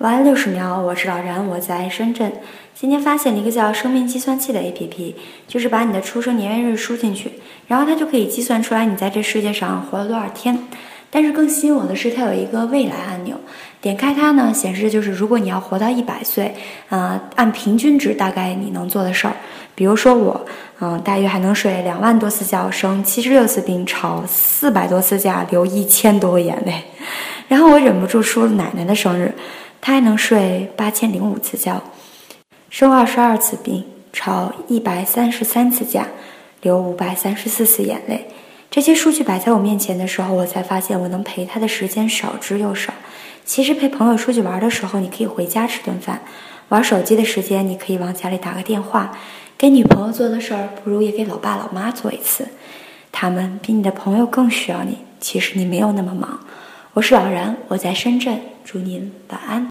晚安六十秒，我是老然，我在深圳。今天发现了一个叫生命计算器的 APP，就是把你的出生年月日输进去，然后它就可以计算出来你在这世界上活了多少天。但是更吸引我的是，它有一个未来按钮，点开它呢，显示就是如果你要活到一百岁，呃，按平均值大概你能做的事儿。比如说我，嗯，大约还能睡两万多次觉，生七十六次病，吵四百多次架，流一千多个眼泪。然后我忍不住说奶奶的生日。他还能睡八千零五次觉，生二十二次病，吵一百三十三次架，流五百三十四次眼泪。这些数据摆在我面前的时候，我才发现我能陪他的时间少之又少。其实陪朋友出去玩的时候，你可以回家吃顿饭；玩手机的时间，你可以往家里打个电话；给女朋友做的事儿，不如也给老爸老妈做一次。他们比你的朋友更需要你。其实你没有那么忙。我是老然，我在深圳，祝您晚安。